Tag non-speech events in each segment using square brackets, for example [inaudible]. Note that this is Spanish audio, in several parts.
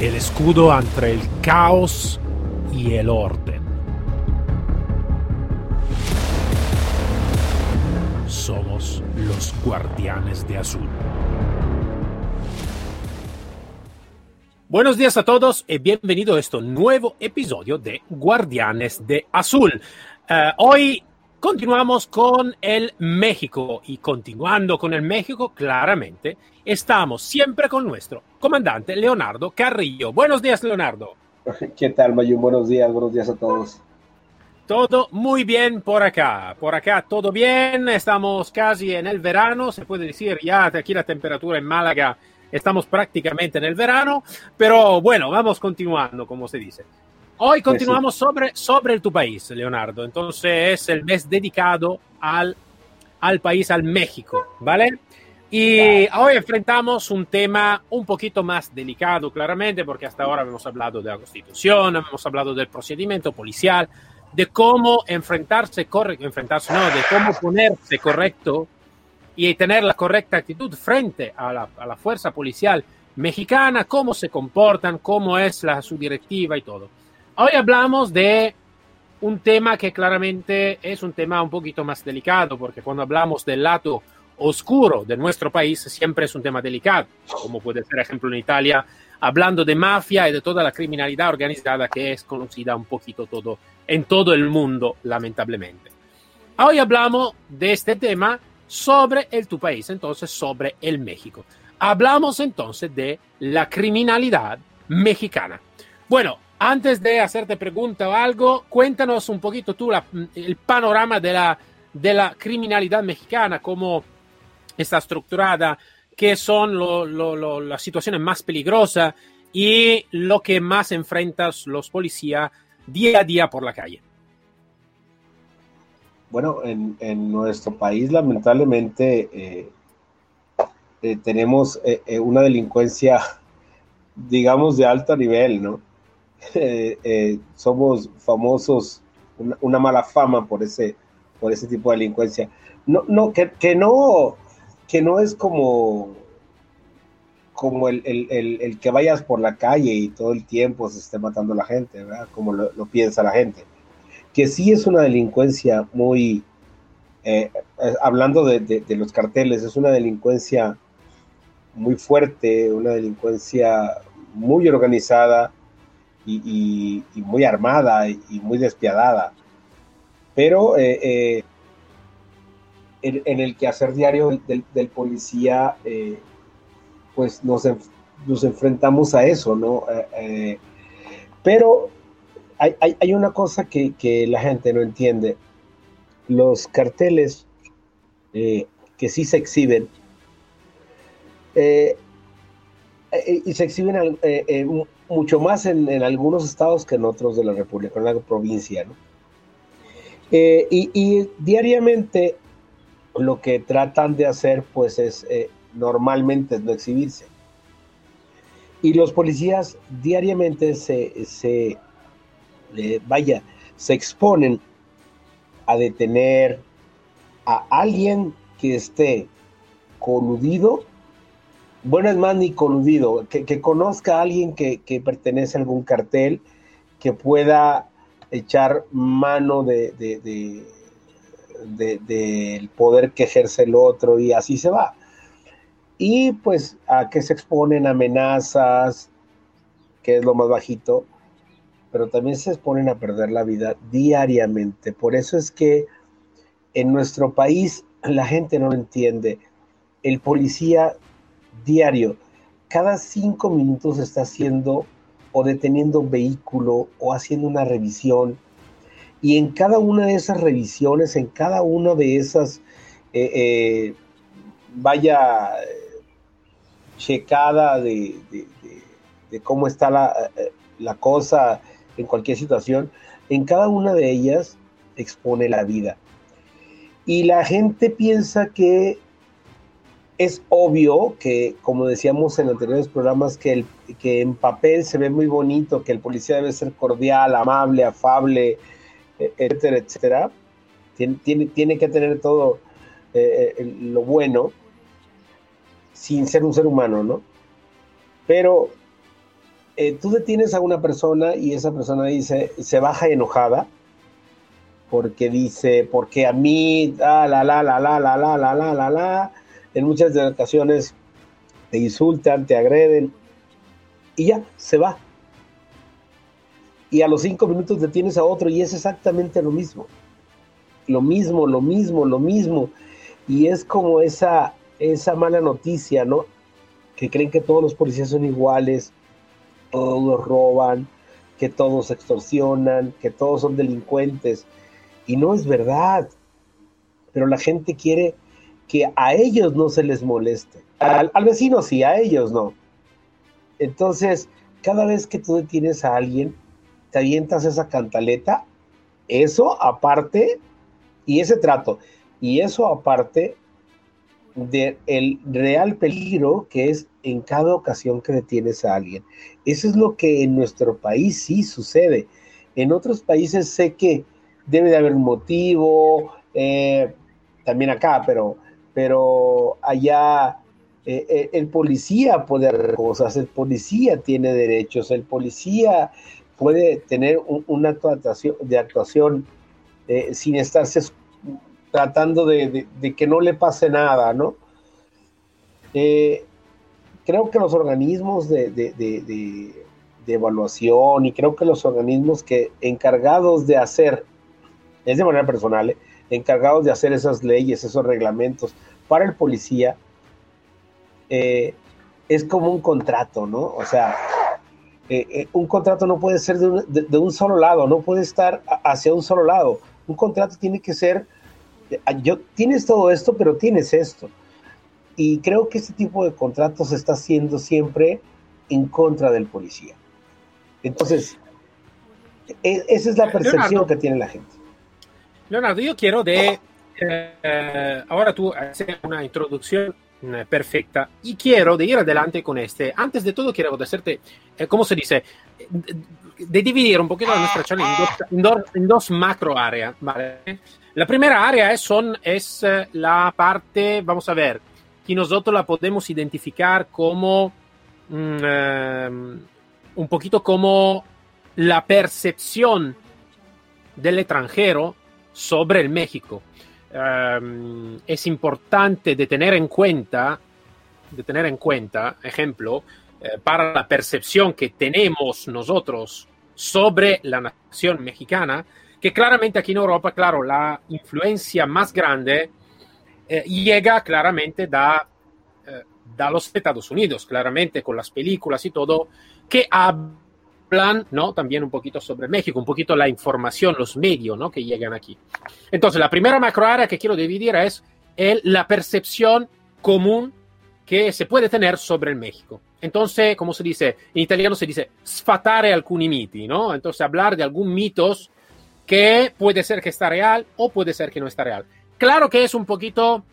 el escudo entre el caos y el orden. Somos los guardianes de azul. Buenos días a todos y bienvenido a este nuevo episodio de Guardianes de Azul. Uh, hoy continuamos con el México y continuando con el México, claramente, estamos siempre con nuestro comandante Leonardo Carrillo. Buenos días, Leonardo. [laughs] ¿Qué tal, Mayun? Buenos días, buenos días a todos. Todo muy bien por acá. Por acá todo bien. Estamos casi en el verano. Se puede decir ya aquí la temperatura en Málaga. Estamos prácticamente en el verano. Pero bueno, vamos continuando, como se dice. Hoy continuamos sobre, sobre tu país, Leonardo. Entonces es el mes dedicado al, al país, al México, ¿vale? Y hoy enfrentamos un tema un poquito más delicado, claramente, porque hasta ahora hemos hablado de la Constitución, hemos hablado del procedimiento policial, de cómo enfrentarse, correcto, enfrentarse, no, de cómo ponerse correcto y tener la correcta actitud frente a la, a la fuerza policial mexicana, cómo se comportan, cómo es la, su directiva y todo. Hoy hablamos de un tema que claramente es un tema un poquito más delicado, porque cuando hablamos del lado oscuro de nuestro país siempre es un tema delicado, como puede ser, ejemplo, en Italia, hablando de mafia y de toda la criminalidad organizada que es conocida un poquito todo en todo el mundo, lamentablemente. Hoy hablamos de este tema sobre el tu país, entonces sobre el México. Hablamos entonces de la criminalidad mexicana. Bueno, antes de hacerte pregunta o algo, cuéntanos un poquito tú la, el panorama de la, de la criminalidad mexicana, cómo está estructurada, qué son lo, lo, lo, las situaciones más peligrosas y lo que más enfrentas los policías día a día por la calle. Bueno, en, en nuestro país lamentablemente eh, eh, tenemos eh, eh, una delincuencia, [laughs] digamos, de alto nivel, ¿no? [laughs] somos famosos, una, una, mala fama por ese, por ese tipo de delincuencia. No, no, que, que no, que no es como, como el, el, el, el, que vayas por la calle y todo el tiempo se esté matando a la gente, ¿verdad? Como lo, lo, piensa la gente. Que sí es una delincuencia muy, eh, hablando de, de, de, los carteles, es una delincuencia muy fuerte, una delincuencia muy organizada y, muy armada y, muy despiadada. Pero eh, eh, en, en, el quehacer diario del, policía, eh, pues nos, nos, enfrentamos a eso, ¿no? Eh, eh, pero hay, hay, una cosa que, que, la gente no entiende. Los carteles eh, que sí se exhiben, y se exhiben mucho más en, en, algunos estados que en otros de la República, en la provincia, ¿no? y, y diariamente lo que tratan de hacer pues es eh, normalmente no exhibirse. Y los policías diariamente se, se eh, vaya, se exponen a detener a alguien que esté coludido, bueno es más ni coludido, que, que conozca a alguien que, que, pertenece a algún cartel, que pueda echar mano de, de, de del de, poder que ejerce el otro y así se va. Y pues a que se exponen amenazas, que es lo más bajito, pero también se exponen a perder la vida diariamente. Por eso es que en nuestro país la gente no lo entiende. El policía diario, cada cinco minutos está haciendo o deteniendo un vehículo o haciendo una revisión y en cada una de esas revisiones, en cada una de esas, eh, eh, vaya, checada de, de, cómo está la, la cosa en cualquier situación, en cada una de ellas expone la vida. Y la gente piensa que es obvio que, como decíamos en anteriores programas, que, el, que en papel se ve muy bonito, que el policía debe ser cordial, amable, afable, etcétera, etcétera, tiene, tiene, tiene que tener todo eh, lo bueno sin ser un ser humano, ¿no? Pero eh, tú detienes a una persona y esa persona dice, se baja enojada porque dice, porque a mí, la, la, la, la, la, la, la, la, la, la, en muchas de ocasiones te insultan, te agreden y ya, se va. Y a los cinco minutos detienes a otro y es exactamente lo mismo. Lo mismo, lo mismo, lo mismo. Y es como esa, esa mala noticia, ¿no? Que creen que todos los policías son iguales, todos roban, que todos extorsionan, que todos son delincuentes. Y no es verdad. Pero la gente quiere que a ellos no se les moleste. Al, vecino sí, a ellos no. Entonces, cada vez que tú detienes a alguien, te avientas esa cantaleta, eso aparte, y ese trato, y eso aparte del el real peligro que es en cada ocasión que detienes a alguien. Eso es lo que en nuestro país sí sucede. En otros países sé que debe de haber un motivo, eh, también acá, pero, pero allá eh, eh, el policía puede hacer cosas, el policía tiene derechos, el policía puede tener una actuación, de actuación sin estarse tratando de, que no le pase nada, ¿no? creo que los organismos de, de, evaluación y creo que los organismos que encargados de hacer es de manera personal, ¿eh? encargados de hacer esas leyes, esos reglamentos para el policía, eh, es como un contrato, ¿no? O sea, eh, un contrato no puede ser de un, de un, solo lado, no puede estar hacia un solo lado. Un contrato tiene que ser, yo, tienes todo esto, pero tienes esto. Y creo que este tipo de contratos se está haciendo siempre en contra del policía. Entonces, e, esa es la percepción que tiene la gente. Leonardo, yo quiero de... Eh, ahora tú haces una introducción eh, perfecta y quiero de ir adelante con este. Antes de todo quiero hacerte, eh, ¿cómo se dice? De dividir un poquito la nuestra charla en dos, macro áreas. ¿vale? La primera área es, son, es la parte, vamos a ver, que nosotros la podemos identificar como mm, un poquito como la percepción del extranjero sobre el México. Um, es importante tener en cuenta, de tener en cuenta, ejemplo, eh, para la percepción que tenemos nosotros sobre la nación mexicana, que claramente aquí en Europa, claro, la influencia más grande eh, llega claramente da, eh, los Estados Unidos, claramente con las películas y todo, que hablan plan, ¿no? También un poquito sobre México, un poquito la información, los medios, ¿no? Que llegan aquí. Entonces, la primera macro área que quiero dividir es la percepción común que se puede tener sobre el México. Entonces, como se dice, en italiano se dice sfatare alcuni miti, ¿no? Entonces, hablar de algún mitos que puede ser que está real o puede ser que no está real. Claro que es un poquito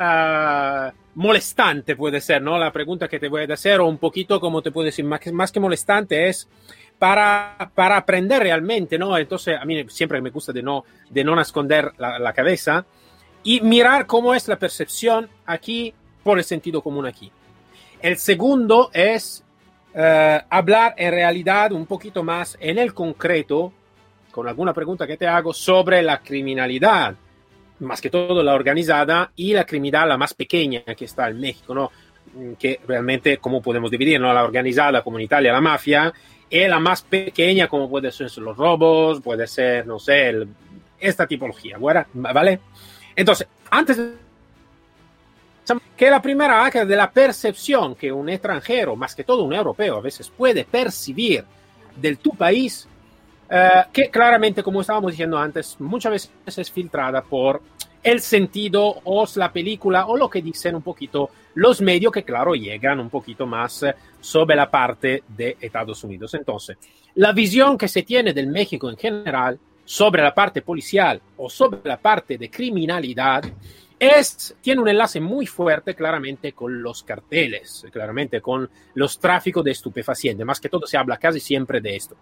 uh, molestante puede ser, ¿no? La pregunta que te voy a hacer, o un poquito, como te puedo decir, más que, molestante, es para, para aprender realmente, ¿no? Entonces, a mí siempre me gusta de no, de no esconder la, cabeza y mirar cómo es la percepción aquí por el sentido común aquí. El segundo es uh, hablar en realidad un poquito más en el concreto, con alguna pregunta que te hago, sobre la criminalidad más que todo la organizada y la criminalidad la más pequeña que está en México, ¿no? Mm, que realmente, ¿cómo podemos dividir? ¿no? La organizada como en Italia, la mafia, y la más pequeña como puede ser los robos, puede ser, no sé, esta tipología, ¿vale? Entonces, antes que la primera acta de la percepción que un extranjero, más que todo un europeo, a veces puede percibir del tu país eh, que claramente, como estábamos diciendo antes, muchas veces es filtrada por el sentido o la película o lo que dicen un poquito los medios que, claro, llegan un poquito más eh, sobre la parte de Estados Unidos. Entonces, la visión que se tiene del México en general sobre la parte policial o sobre la parte de criminalidad es, tiene un enlace muy fuerte claramente con los carteles, claramente con los tráficos de estupefacientes, más que todo se habla casi siempre de esto.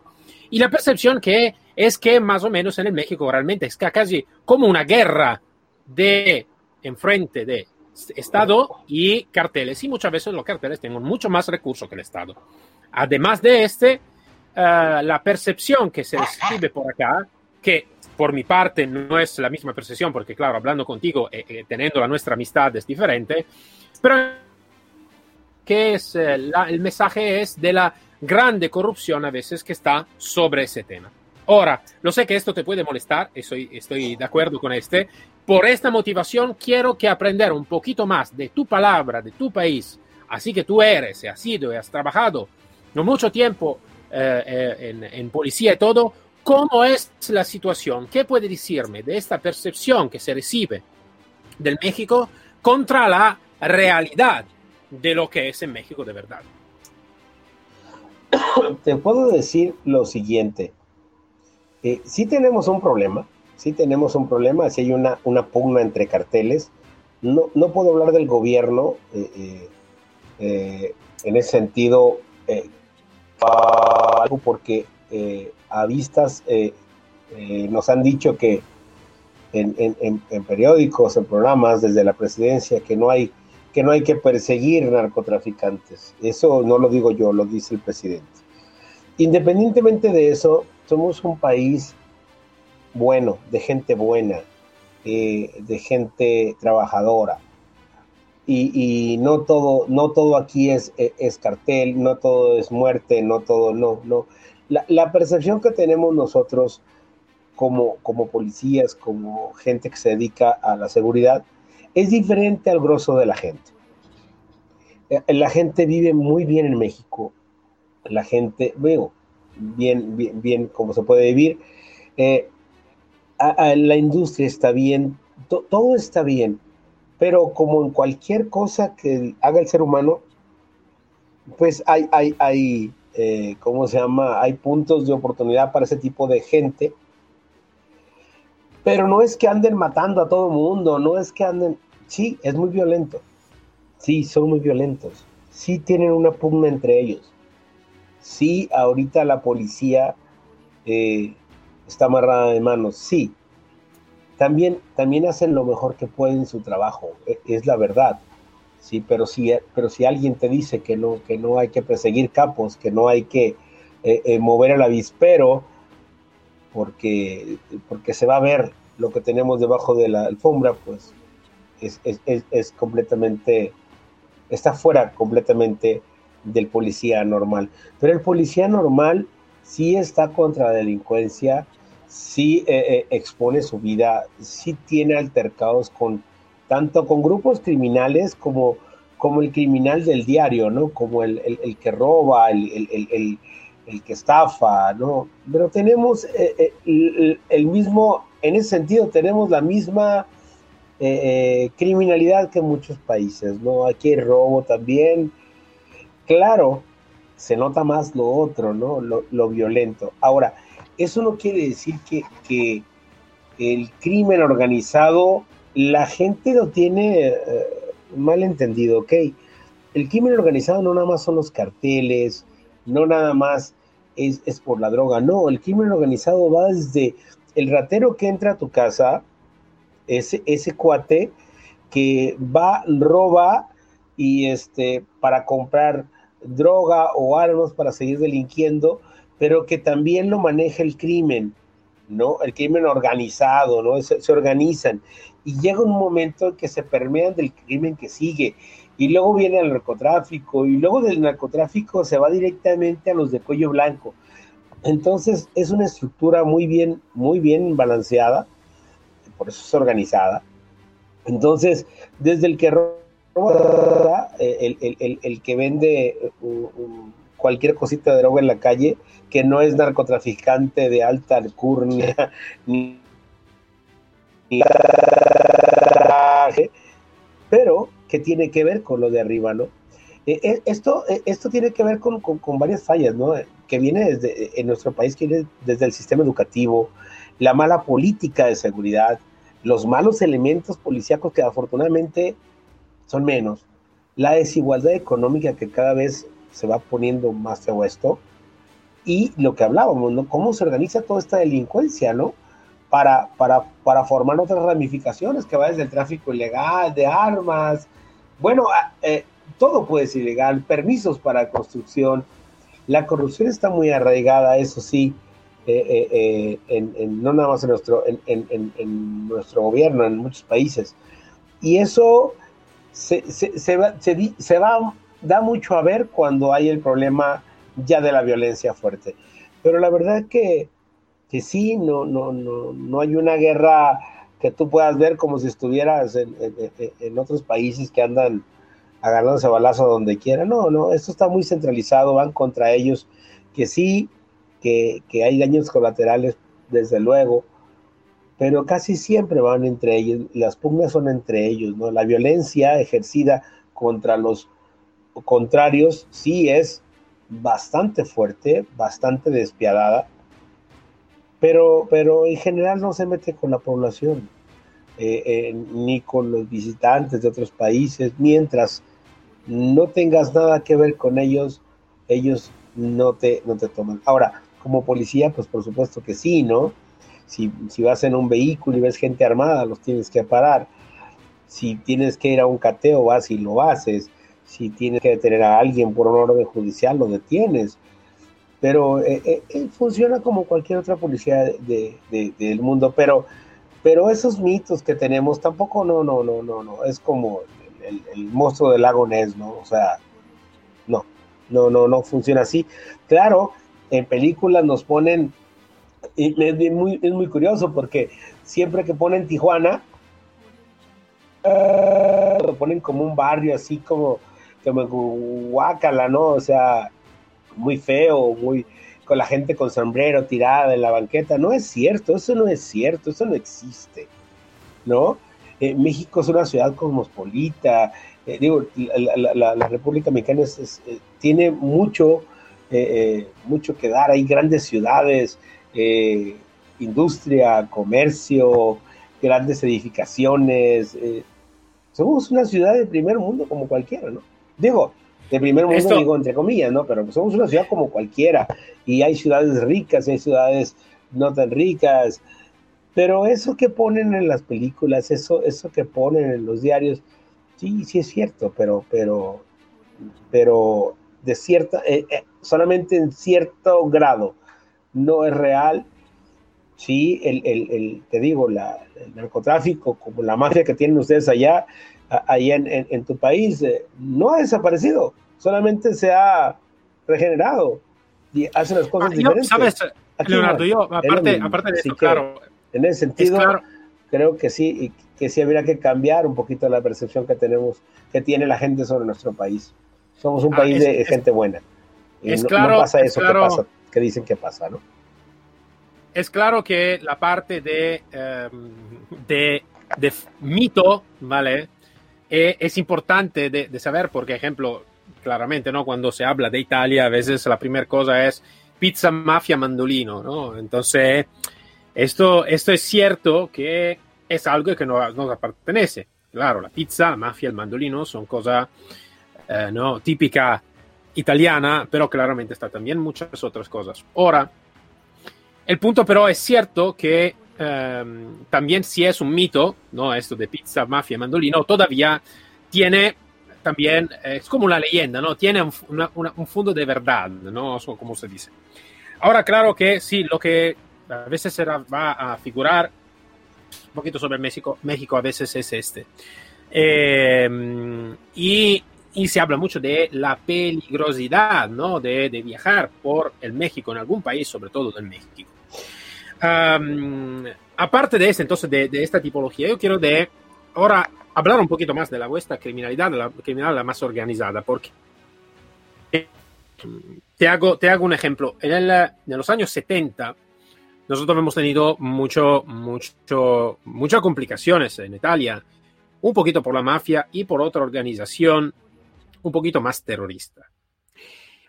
Y la percepción que es que más o menos en el México realmente es casi como una guerra de enfrente de Estado y carteles. Y muchas veces los carteles tienen mucho más recursos que el Estado. Además de este, eh, la percepción que se recibe por acá, que por mi parte no es la misma percepción, porque claro, hablando contigo, eh, eh, teniendo la nuestra amistad es diferente, pero que es el mensaje es de la grande corrupción a veces que está sobre ese tema. Ahora, lo sé que esto te puede molestar, estoy, estoy de acuerdo con este. Por esta motivación quiero que aprender un poquito más de tu palabra, de tu país. Así que tú eres, has sido y has trabajado no mucho tiempo eh, eh, en, policía y todo. ¿Cómo es la situación? ¿Qué puede decirme de esta percepción que se recibe del México contra la realidad de lo que es en México de verdad? Te puedo decir lo siguiente eh, sí tenemos un problema, sí tenemos un problema, si hay una, una pugna entre carteles. No, no puedo hablar del gobierno eh, eh, en ese sentido, porque a vistas nos han dicho que en, en, periódicos, en programas, desde la presidencia, que no hay que no hay que perseguir narcotraficantes. Eso no lo digo yo, lo dice el presidente. Independientemente de eso, somos un país bueno, de gente buena, eh, de gente trabajadora. Y, no todo, no todo aquí es, es, cartel, no todo es muerte, no todo, no, no. La, percepción que tenemos nosotros como, como policías, como gente que se dedica a la seguridad, es diferente al grosso de la gente. Eh, la gente vive muy bien en México. La gente, veo, bien, bien, bien como se puede vivir. Eh, la industria está bien, todo está bien, pero como en cualquier cosa que haga el ser humano, pues hay, hay, hay eh, ¿cómo se llama? Hay puntos de oportunidad para ese tipo de gente. Pero no es que anden matando a todo mundo, no es que anden... Sí, es muy violento. Sí, son muy violentos. Sí tienen una pugna entre ellos Sí, ahorita la policía eh, está amarrada de manos, sí. También, también hacen lo mejor que pueden su trabajo, e, es la verdad. Sí, pero si, pero si alguien te dice que no, que no hay que perseguir capos, que no hay que eh, eh, mover el avispero, porque, porque se va a ver lo que tenemos debajo de la alfombra, pues es, es, es completamente, está fuera completamente del policía normal. Pero el policía normal sí está contra la delincuencia, sí eh, eh, expone su vida, sí tiene altercados con tanto con grupos criminales como, como el criminal del diario, ¿no? Como el, que roba, el, que estafa, ¿no? Pero tenemos eh, el, mismo, en ese sentido, tenemos la misma criminalidad que en muchos países, ¿no? Aquí hay robo también, Claro, se nota más lo otro, ¿no? Lo, violento. Ahora, eso no quiere decir que, el crimen organizado, la gente lo tiene eh, mal entendido, ¿ok? El crimen organizado no nada más son los carteles, no nada más es, es por la droga, no, el crimen organizado va desde el ratero que entra a tu casa, ese, ese cuate que va, roba y este, para comprar droga o armas para seguir delinquiendo, pero que también lo maneja el crimen, ¿no? El crimen organizado, ¿no? Se, organizan. Y llega un momento en que se permean del crimen que sigue. Y luego viene el narcotráfico, y luego del narcotráfico se va directamente a los de cuello blanco. Entonces es una estructura muy bien, muy bien balanceada, por eso es organizada. Entonces, desde el que el, el, que vende cualquier cosita de droga en la calle, que no es narcotraficante de alta alcurnia, [laughs] ni, pero que tiene que ver con lo de arriba, ¿no? Eh, eh, esto, eh, esto tiene que ver con, con, varias fallas, ¿no? Que viene desde en nuestro país, que viene desde el sistema educativo, la mala política de seguridad, los malos elementos policíacos que afortunadamente son menos. La desigualdad económica que cada vez se va poniendo más feo esto. Y lo que hablábamos, ¿no? Cómo se organiza toda esta delincuencia, ¿no? para, para, para formar otras ramificaciones que va desde el tráfico ilegal, de armas, bueno, eh, todo puede ser ilegal, permisos para construcción. La corrupción está muy arraigada, eso sí, eh, en, no nada más en nuestro, en, nuestro gobierno, en muchos países. Y eso se, se, va, se, va, da mucho a ver cuando hay el problema ya de la violencia fuerte. Pero la verdad que, que sí, no, no, no, no hay una guerra que tú puedas ver como si estuvieras en, en, otros países que andan agarrándose balazo donde quiera. No, no, esto está muy centralizado, van contra ellos, que sí, que, hay daños colaterales, desde luego, pero casi siempre van entre ellos, las pugnas son entre ellos, ¿no? La violencia ejercida contra los contrarios sí es bastante fuerte, bastante despiadada, pero, pero en general no se mete con la población, eh, eh, ni con los visitantes de otros países, mientras no tengas nada que ver con ellos, ellos no te, no te toman. Ahora, como policía, pues por supuesto que sí, ¿no? Si, si vas en un vehículo y ves gente armada, los tienes que parar. Si tienes que ir a un cateo, vas y lo haces si tienes que detener a alguien por un orden judicial, lo detienes. Pero eh, eh, eh, funciona como cualquier otra policía de, del mundo. Pero, pero esos mitos que tenemos tampoco, no, no, no, no, no. Es como el, monstruo del lago Ness, ¿no? O sea, no, no, no, no funciona así. Claro, en películas nos ponen, y es muy, curioso porque siempre que ponen Tijuana, lo ponen como un barrio así como me guácala, ¿no? O sea, muy feo, muy con la gente con sombrero tirada en la banqueta. No es cierto, eso no es cierto, eso no existe, ¿no? Eh, México es una ciudad cosmopolita, eh, digo, la, República Mexicana eh, tiene mucho, mucho que dar, hay grandes ciudades, industria, comercio, grandes edificaciones. somos una ciudad de primer mundo como cualquiera, ¿no? Digo, de primer mundo digo entre comillas, ¿no? Pero somos una ciudad como cualquiera y hay ciudades ricas, hay ciudades no tan ricas, pero eso que ponen en las películas, eso, eso que ponen en los diarios, sí, sí es cierto, pero, pero, pero de cierta, eh, eh, solamente en cierto grado no es real. Sí, el, el, el te digo, la, el narcotráfico, como la mafia que tienen ustedes allá, ahí en, tu país eh, no ha desaparecido, solamente se ha regenerado y hace las cosas ah, diferentes. ¿Sabes, Leonardo? Yo, aparte, aparte de eso, claro. En ese sentido, creo que sí, y que sí habría que cambiar un poquito la percepción que tenemos, que tiene la gente sobre nuestro país. Somos un ah, país de gente buena. Y no, pasa eso que, pasa, que dicen que pasa, ¿no? Es claro que la parte de, em, de, de mito, ¿vale? Eh, es importante de, saber, por ejemplo, claramente, ¿no? Cuando se habla de Italia, a veces la primera cosa es pizza, mafia, mandolino, ¿no? Entonces, esto, esto es cierto que es algo que no nos pertenece. Claro, la pizza, la mafia, el mandolino son cosas, eh, ¿no? Típica italiana, pero claramente está también muchas otras cosas. Ahora, el punto pero es cierto que Em, también si es un mito, ¿no? Esto de pizza, mafia, mandolino, todavía tiene también, es como una leyenda, ¿no? Tiene un, fondo de verdad, ¿no? Como se dice. Ahora, claro que sí, lo que a veces se va a figurar un poquito sobre México, México a veces es este. Em, y, y, se habla mucho de la peligrosidad, ¿no? De, de viajar por el México en algún país, sobre todo del México aparte de, este, entonces, de, esta tipología, yo quiero de ahora hablar un poquito más de la vuestra criminalidad, de la criminalidad más organizada, porque te hago, te hago un ejemplo. En, el, en los años 70, nosotros hemos tenido mucho, mucho, muchas complicaciones en Italia, un poquito por la mafia y por otra organización un poquito más terrorista.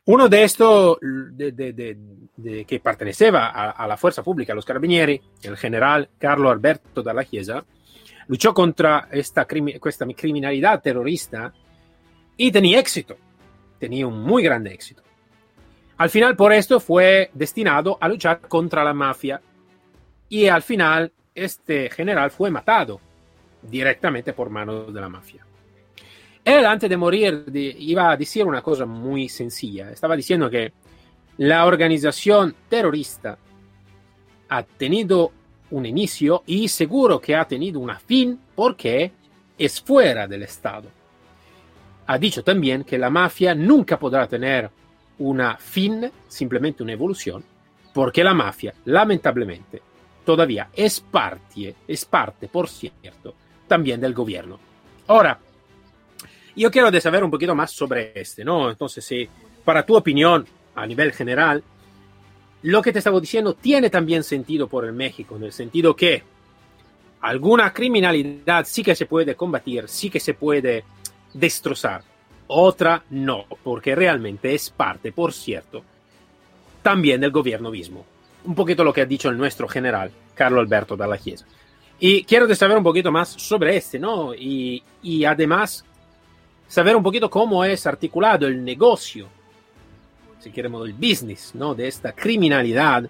Uno de estos que perteneceva a, la fuerza pública, los carabinieri, el general Carlo Alberto dalla Chiesa, luchó contra esta, esta criminalidad terrorista y tenía éxito, tenía un muy grande éxito. Al final, por esto, fue destinado a luchar contra la mafia. y al final este general fue matado directamente por manos de la mafia. Él antes de morir iba a decir una cosa muy sencilla. Estaba diciendo que la organización terrorista ha tenido un inicio y seguro que ha tenido una fin porque es fuera del Estado. Ha dicho también que la mafia nunca podrá tener una fin, simplemente una evolución, porque la mafia, lamentablemente, todavía es parte, es parte, por cierto, también del gobierno. Ahora, yo quiero saber un poquito más sobre este, ¿no? Entonces, si para tu opinión, a nivel general, lo que te estaba diciendo tiene también sentido por el México, en el sentido que alguna criminalidad sí que se puede combatir, sí que se puede destrozar, otra no, porque realmente es parte, por cierto, también del gobierno mismo. Un poquito lo que ha dicho el nuestro general, Carlos Alberto Dalla Chiesa. Y quiero saber un poquito más sobre este, ¿no? Y además saber un poquito cómo es articulado el negocio, si queremos, el business, ¿no? De esta criminalidad,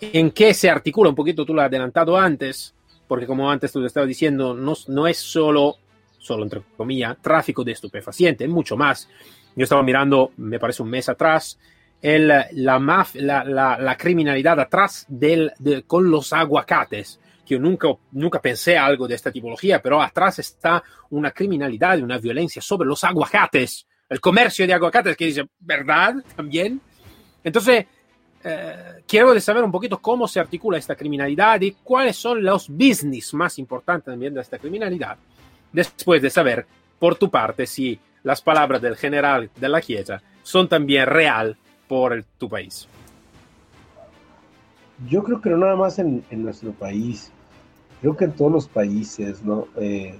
en qué se articula un poquito, tú lo has adelantado antes, porque como antes tú te estabas diciendo, no, no es solo, solo entre comillas, tráfico de estupefacientes, es mucho más. Yo estaba mirando, me parece un mes atrás, el, la, la, la, la, criminalidad atrás del, de, con los aguacates que yo nunca, nunca pensé algo de esta tipología, pero atrás está una criminalidad y una violencia sobre los aguacates, el comercio de aguacates, que dice, ¿verdad? También. Entonces, eh, quiero saber un poquito cómo se articula esta criminalidad y cuáles son los business más importantes también de esta criminalidad, después de saber, por tu parte, si las palabras del general de la Chiesa son también real por el, tu país. Yo creo que no nada más en, en nuestro país creo que en todos los países, ¿no? Eh,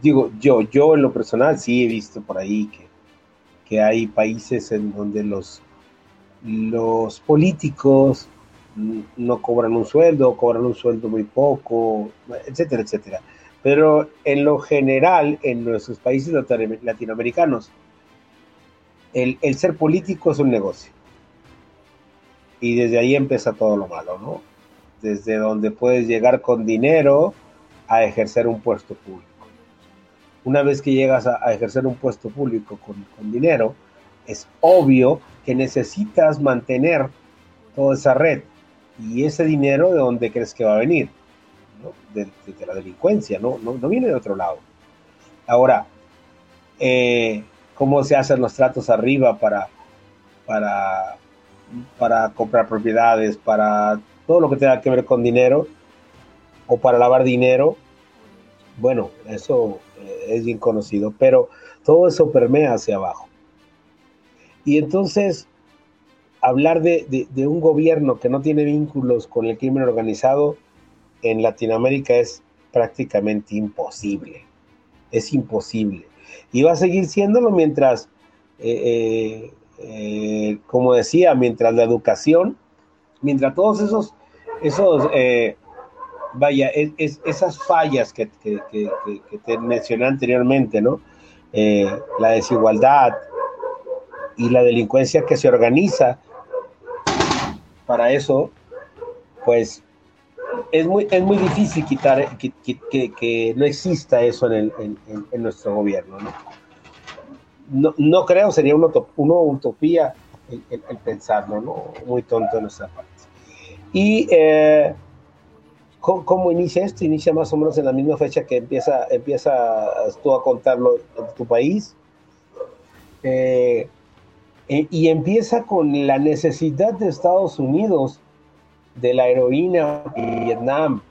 digo, yo, yo en lo personal sí he visto por ahí que, que hay países en donde los, los políticos no cobran un sueldo, cobran un sueldo muy poco, etcétera, etcétera. Pero en lo general, en nuestros países latinoamericanos, el, el ser político es un negocio. Y desde ahí empieza todo lo malo, ¿no? desde donde puedes llegar con dinero a ejercer un puesto público. Una vez que llegas a, ejercer un puesto público con, dinero, es obvio que necesitas mantener toda esa red. Y ese dinero, ¿de dónde crees que va a venir? De, la delincuencia, ¿no? ¿no? viene de otro lado. Ahora, eh, ¿cómo se hacen los tratos arriba para, para, para comprar propiedades, para todo lo que tenga que ver con dinero o para lavar dinero, bueno, eso eh, es bien conocido, pero todo eso permea hacia abajo. Y entonces, hablar de, un gobierno que no tiene vínculos con el crimen organizado en Latinoamérica es prácticamente imposible. Es imposible. Y va a seguir siéndolo mientras, eh, eh, como decía, mientras la educación mientras todos esos, esos eh, vaya, esas fallas que, te mencioné anteriormente, ¿no? Eh, la desigualdad y la delincuencia que se organiza para eso, pues es muy, es muy difícil quitar que, no exista eso en, nuestro gobierno. ¿no? No, creo, sería una, utopía el, pensarlo, ¿no? Muy tonto de nuestra parte. Y eh, ¿cómo, inicia esto? Inicia más o menos en la misma fecha que empieza, empieza tú a contarlo en tu país. Eh, eh, y empieza con la necesidad de Estados Unidos de la heroína en Vietnam.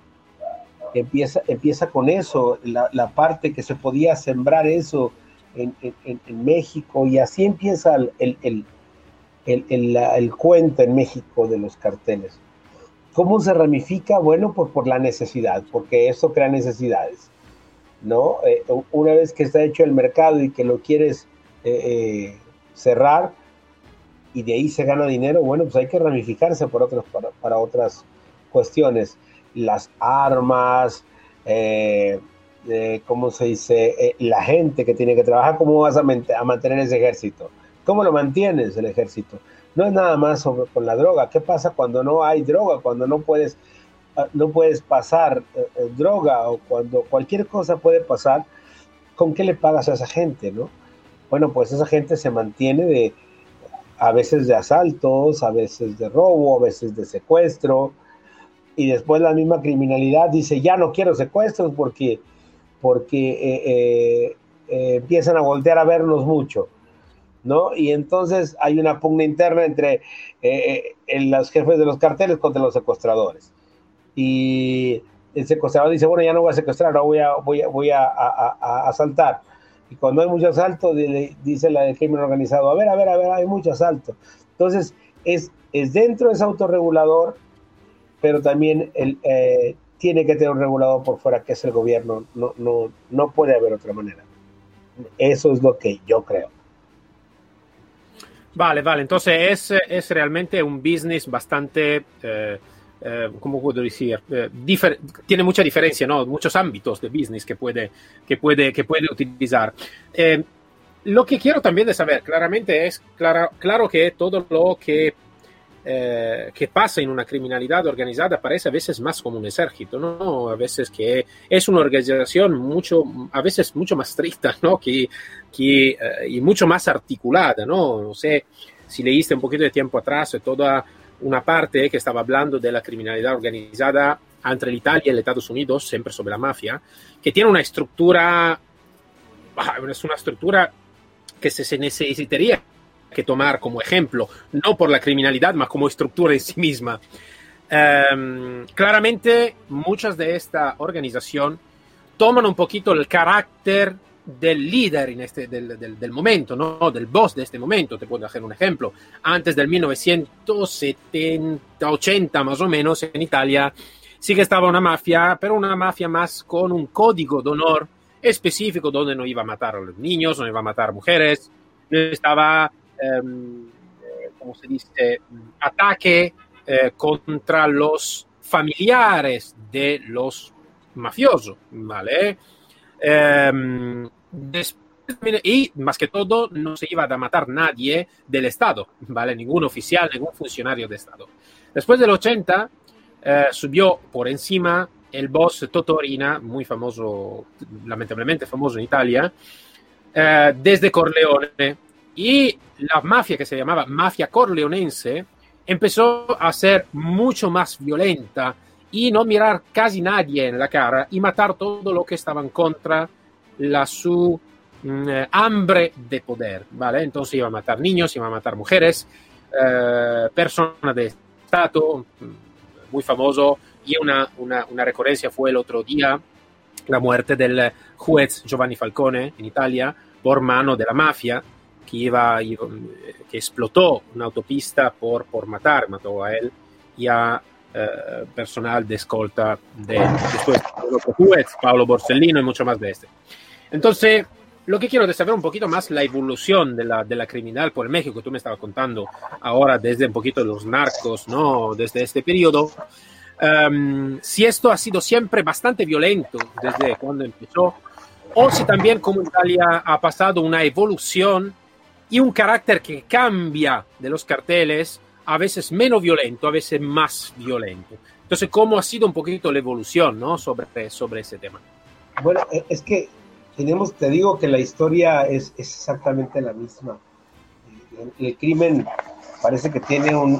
Empieza, empieza con eso, la, la parte que se podía sembrar eso en, México, y así empieza el, el, el, el, el cuento en México de los carteles. ¿Cómo se ramifica? Bueno, pues por la necesidad, porque eso crea necesidades, ¿no? Eh, una vez que está hecho el mercado y que lo quieres eh, eh, cerrar y de ahí se gana dinero, bueno, pues hay que ramificarse por otras, para, otras cuestiones. Las armas, ¿cómo se dice? la gente que tiene que trabajar, ¿cómo vas a, a mantener ese ejército? ¿Cómo lo mantienes el ejército? no es nada más sobre con la droga. ¿Qué pasa cuando no hay droga? Cuando no puedes, ah, no puedes pasar eh, eh, droga o cuando cualquier cosa puede pasar, ¿con qué le pagas a esa gente, no? Bueno, pues esa gente se mantiene de a veces de asaltos, a veces de robo, a veces de secuestro, y después la misma criminalidad dice ya no quiero secuestros porque porque eh, empiezan a voltear a vernos mucho. ¿no? Y entonces hay una pugna interna entre eh, eh, los jefes de los carteles contra los secuestradores. Y el secuestrador dice, bueno, ya no voy a secuestrar, ahora voy a, voy a, voy a, asaltar. Y cuando hay mucho asalto, dice la del crimen organizado, a ver, a ver, a ver, hay mucho asalto. Entonces, es, es dentro, es autorregulador, pero también el, eh, tiene que tener un regulador por fuera, que es el gobierno. No, no, no puede haber otra manera. Eso es lo que yo creo. Vale, vale, entonces es, es realmente un business bastante, eh, eh, ¿cómo puedo decir? Eh, tiene mucha diferencia, ¿no? Muchos ámbitos de business que puede, que puede, que puede utilizar. Eh, lo que quiero también de saber claramente es, claro, claro que todo lo que eh, que pasa en una criminalidad organizada parece a veces más como un ejército, ¿no? A veces que es una organización mucho, a veces mucho más estricta, ¿no? Que, que, eh, y mucho más articulada, ¿no? No sé si leíste un poquito de tiempo atrás toda una parte que estaba hablando de la criminalidad organizada entre Italia y los Estados Unidos, siempre sobre la mafia, que tiene una estructura, es una estructura que se necesitaría que tomar como ejemplo, no por la criminalidad, más como estructura en sí misma. Um, claramente, muchas de esta organización toman un poquito el carácter del líder en este, del, del, del, momento, ¿no? del boss de este momento. Te puedo hacer un ejemplo. Antes del 1970, 80 más o menos, en Italia sí que estaba una mafia, pero una mafia más con un código de honor específico donde no iba a matar a los niños, no iba a matar a mujeres, no estaba Em, eh, como se dice, ataque eh, contra los familiares de los mafiosos, ¿vale? Em, y más que todo, no se iba a matar nadie del Estado, ¿vale? Ningún oficial, ningún funcionario de Estado. Después del 80, eh, subió por encima el boss Totorina, muy famoso, lamentablemente famoso en Italia, desde Corleone, y la mafia que se llamaba mafia corleonense empezó a ser mucho más violenta y no mirar casi nadie en la cara y matar todo lo que estaba en contra la su mm, eh, hambre de poder, ¿vale? Entonces iba a matar niños, iba a matar mujeres, eh, personas de Estado, mm, muy famoso, y una, una, una recurrencia fue el otro día la muerte del juez Giovanni Falcone en Italia por mano de la mafia, que iba, que explotó una autopista por, por matar, mató a él y a eh, personal de escolta de después juez, Pablo Borsellino y mucho más de este. Entonces, lo que quiero es saber un poquito más la evolución de la, de la criminal por México, tú me estabas contando ahora desde un poquito los narcos, ¿no? Desde este periodo. Um, si esto ha sido siempre bastante violento desde cuando empezó, o si también como Italia ha pasado una evolución y un carácter que cambia de los carteles, a veces menos violento, a veces más violento. Entonces, ¿cómo ha sido un poquito la evolución ¿no? sobre, sobre ese tema? Bueno, e, es que tenemos, te digo que la historia es, es exactamente la misma. El, el, crimen parece que tiene un,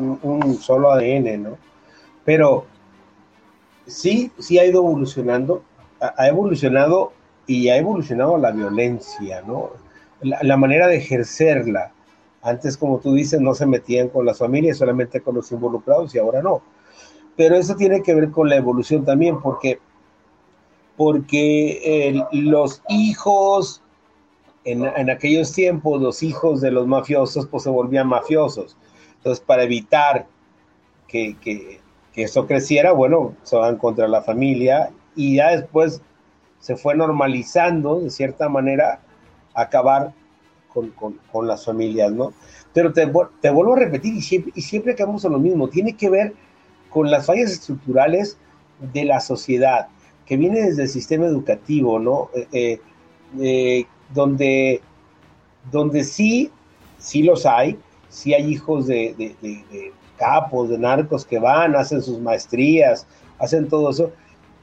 un, un, solo ADN, ¿no? Pero sí, sí ha ido evolucionando, ha, ha evolucionado y ha evolucionado la violencia, ¿no? La, manera de ejercerla. Antes, como tú dices, no se metían con las familias, solamente con los involucrados y ahora no. Pero eso tiene que ver con la evolución también, porque, porque eh, los hijos, en, en, aquellos tiempos, los hijos de los mafiosos, pues se volvían mafiosos. Entonces, para evitar que, que, que eso creciera, bueno, se van contra la familia y ya después se fue normalizando, de cierta manera, acabar con, con, con las familias, ¿no? Pero te, te, vuelvo a repetir y siempre, y siempre acabamos en lo mismo, tiene que ver con las fallas estructurales de la sociedad, que viene desde el sistema educativo, ¿no? Eh, eh, eh, donde, donde sí, sí los hay, sí hay hijos de, de, capos, de narcos que van, hacen sus maestrías, hacen todo eso,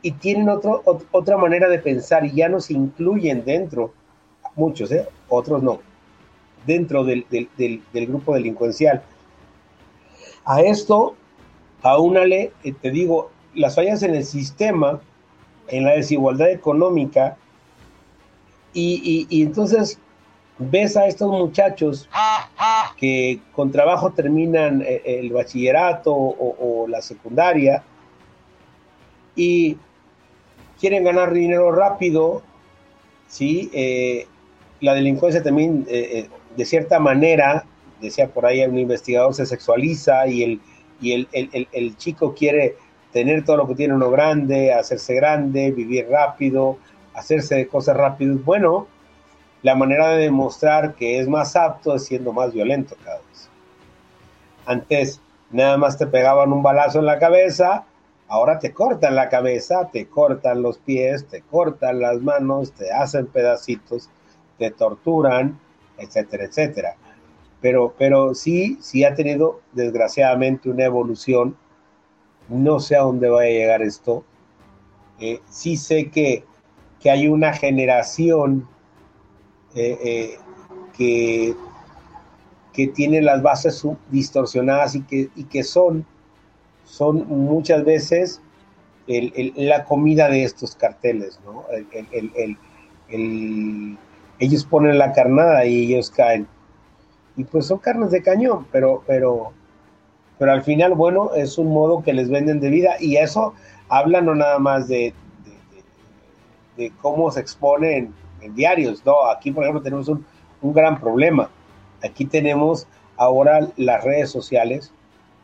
y tienen otro, otra manera de pensar y ya no se incluyen dentro, muchos, ¿eh? otros no, dentro del, del grupo delincuencial. A esto, aúnale, eh, te digo, las fallas en el sistema, en la desigualdad económica, y, entonces ves a estos muchachos que con trabajo terminan eh, el bachillerato o, la secundaria y quieren ganar dinero rápido, ¿sí? Eh, la delincuencia también, de cierta manera, decía por ahí un investigador, se sexualiza y el, y el, el, el, chico quiere tener todo lo que tiene uno grande, hacerse grande, vivir rápido, hacerse de cosas rápidas. Bueno, la manera de demostrar que es más apto es siendo más violento cada vez. Antes nada más te pegaban un balazo en la cabeza, ahora te cortan la cabeza, te cortan los pies, te cortan las manos, te hacen pedacitos, te torturan, etcétera, etcétera pero, pero sí, sí ha tenido desgraciadamente una evolución. No sé a dónde va a llegar esto. Eh, sí sé que, que, hay una generación eh, eh, que, que tiene las bases distorsionadas y que, y que son, son muchas veces la comida de estos carteles, ¿no? Ellos ponen la carnada y ellos caen. Y pues son carnes de cañón, pero, pero, pero al final, bueno, es un modo que les venden de vida. Y eso habla no nada más de, de, cómo se expone en, diarios, no, aquí por ejemplo tenemos un, un gran problema, aquí tenemos ahora las redes sociales,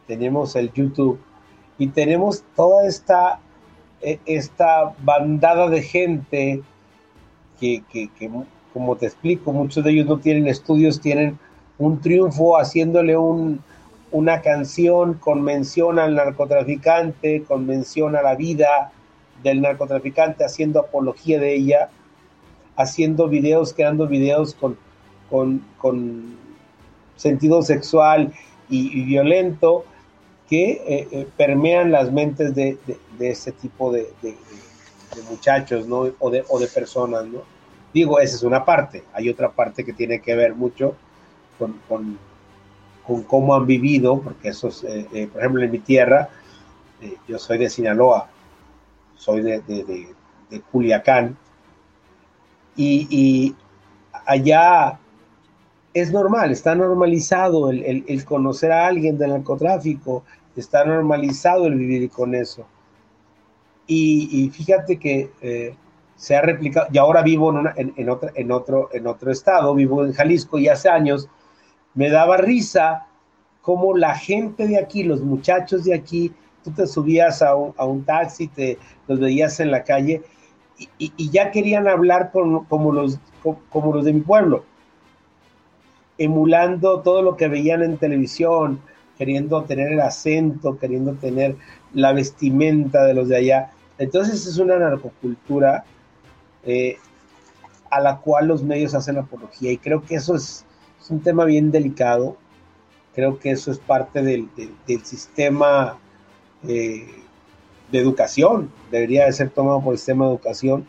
tenemos el YouTube y tenemos toda esta, e, esta bandada de gente que, que, como te explico, muchos de ellos no tienen estudios, tienen un triunfo haciéndole un, una canción con mención al narcotraficante, con mención a la vida del narcotraficante, haciendo apología de ella, haciendo videos, creando videos con, sentido sexual y, violento que eh, eh, permean las mentes de, de, este tipo de, muchachos ¿no? o, de, o de personas. ¿no? Digo, esa es una parte, hay otra parte que tiene que ver mucho con, con, cómo han vivido, porque eso es, eh, eh, por ejemplo, en mi tierra, eh, yo soy de Sinaloa, soy de, de, Culiacán, y, allá es normal, está normalizado el, el, conocer a alguien del narcotráfico, está normalizado el vivir con eso. Y, fíjate que se ha replicado, y ahora vivo en, en, otro, en, otro, en otro estado, vivo en Jalisco y hace años me daba risa cómo la gente de aquí, los muchachos de aquí, tú te subías a un, taxi, te los veías en la calle y, ya querían hablar como, los, como los de mi pueblo, emulando todo lo que veían en televisión, queriendo tener el acento, queriendo tener la vestimenta de los de allá. Entonces es una narcocultura eh, a la cual los medios hacen apología y creo que eso es un tema bien delicado. Creo que eso es parte del, sistema eh, de educación. Debería de ser tomado por el sistema de educación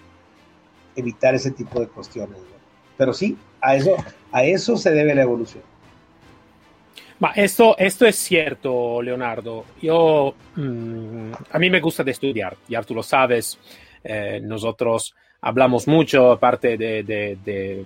evitar ese tipo de cuestiones. Pero sí, a eso, a eso se debe la evolución. esto, esto es cierto, Leonardo. Yo, mm, a mí me gusta de estudiar, ya tú lo sabes. Eh, nosotros hablamos mucho, aparte de,